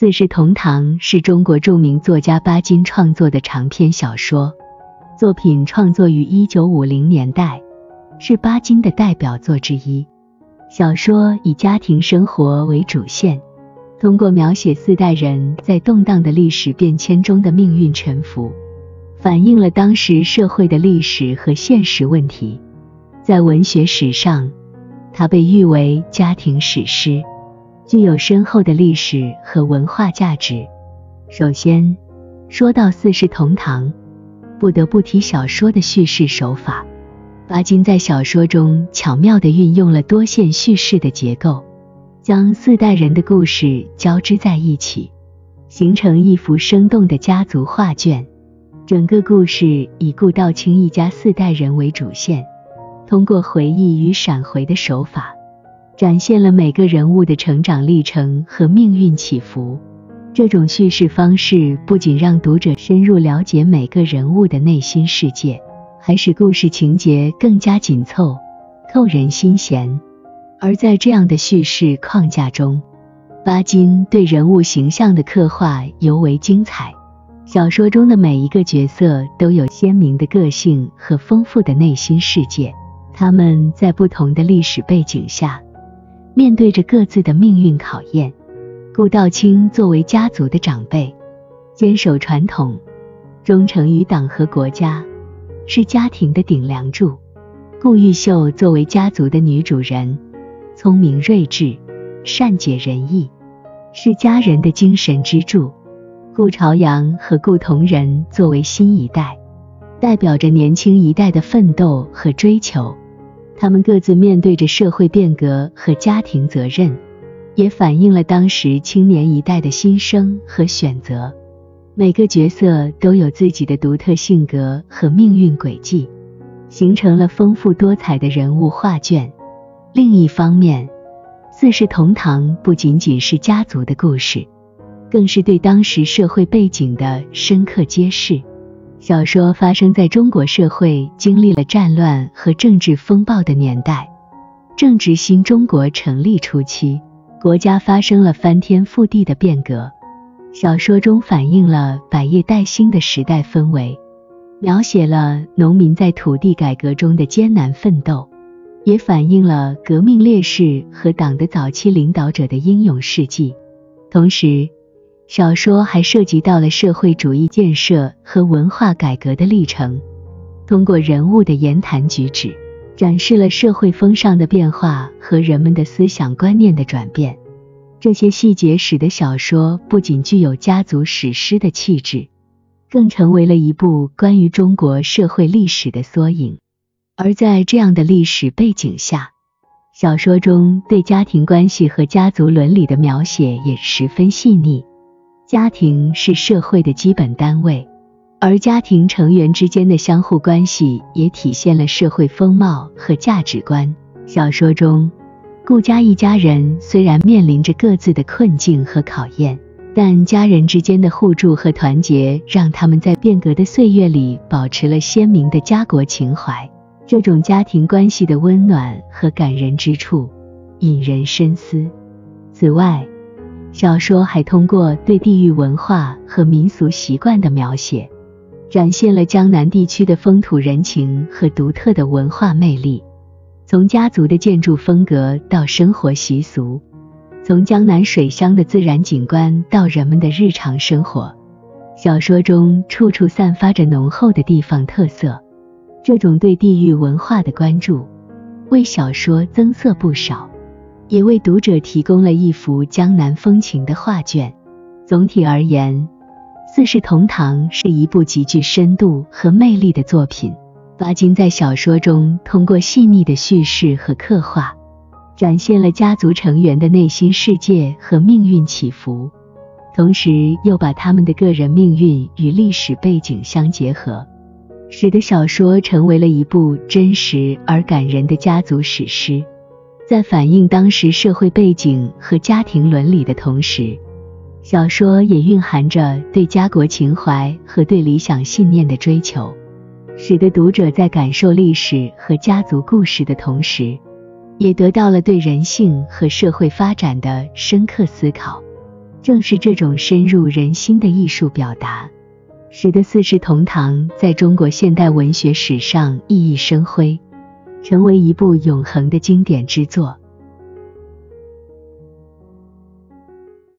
四世同堂》是中国著名作家巴金创作的长篇小说，作品创作于一九五零年代，是巴金的代表作之一。小说以家庭生活为主线，通过描写四代人在动荡的历史变迁中的命运沉浮，反映了当时社会的历史和现实问题。在文学史上，它被誉为家庭史诗，具有深厚的历史和文化价值。首先，说到《四世同堂》，不得不提小说的叙事手法。巴金在小说中巧妙地运用了多线叙事的结构，将四代人的故事交织在一起，形成一幅生动的家族画卷。整个故事以顾道清一家四代人为主线。通过回忆与闪回的手法，展现了每个人物的成长历程和命运起伏。这种叙事方式不仅让读者深入了解每个人物的内心世界，还使故事情节更加紧凑、扣人心弦。而在这样的叙事框架中，巴金对人物形象的刻画尤为精彩。小说中的每一个角色都有鲜明的个性和丰富的内心世界。他们在不同的历史背景下，面对着各自的命运考验。顾道清作为家族的长辈，坚守传统，忠诚于党和国家，是家庭的顶梁柱。顾玉秀作为家族的女主人，聪明睿智，善解人意，是家人的精神支柱。顾朝阳和顾同仁作为新一代，代表着年轻一代的奋斗和追求。他们各自面对着社会变革和家庭责任，也反映了当时青年一代的心声和选择。每个角色都有自己的独特性格和命运轨迹，形成了丰富多彩的人物画卷。另一方面，《四世同堂》不仅仅是家族的故事，更是对当时社会背景的深刻揭示。小说发生在中国社会经历了战乱和政治风暴的年代，正值新中国成立初期，国家发生了翻天覆地的变革。小说中反映了百业待兴的时代氛围，描写了农民在土地改革中的艰难奋斗，也反映了革命烈士和党的早期领导者的英勇事迹。同时，小说还涉及到了社会主义建设和文化改革的历程，通过人物的言谈举止，展示了社会风尚的变化和人们的思想观念的转变。这些细节使得小说不仅具有家族史诗的气质，更成为了一部关于中国社会历史的缩影。而在这样的历史背景下，小说中对家庭关系和家族伦理的描写也十分细腻。家庭是社会的基本单位，而家庭成员之间的相互关系也体现了社会风貌和价值观。小说中，顾家一家人虽然面临着各自的困境和考验，但家人之间的互助和团结，让他们在变革的岁月里保持了鲜明的家国情怀。这种家庭关系的温暖和感人之处，引人深思。此外，小说还通过对地域文化和民俗习惯的描写，展现了江南地区的风土人情和独特的文化魅力。从家族的建筑风格到生活习俗，从江南水乡的自然景观到人们的日常生活，小说中处处散发着浓厚的地方特色。这种对地域文化的关注，为小说增色不少。也为读者提供了一幅江南风情的画卷。总体而言，《四世同堂》是一部极具深度和魅力的作品。巴金在小说中通过细腻的叙事和刻画，展现了家族成员的内心世界和命运起伏，同时又把他们的个人命运与历史背景相结合，使得小说成为了一部真实而感人的家族史诗。在反映当时社会背景和家庭伦理的同时小说也蕴含着对家国情怀和对理想信念的追求使得读者在感受历史和家族故事的同时也得到了对人性和社会发展的深刻思考。正是这种深入人心的艺术表达使得四世同堂在中国现代文学史上熠熠生辉。成为一部永恒的经典之作。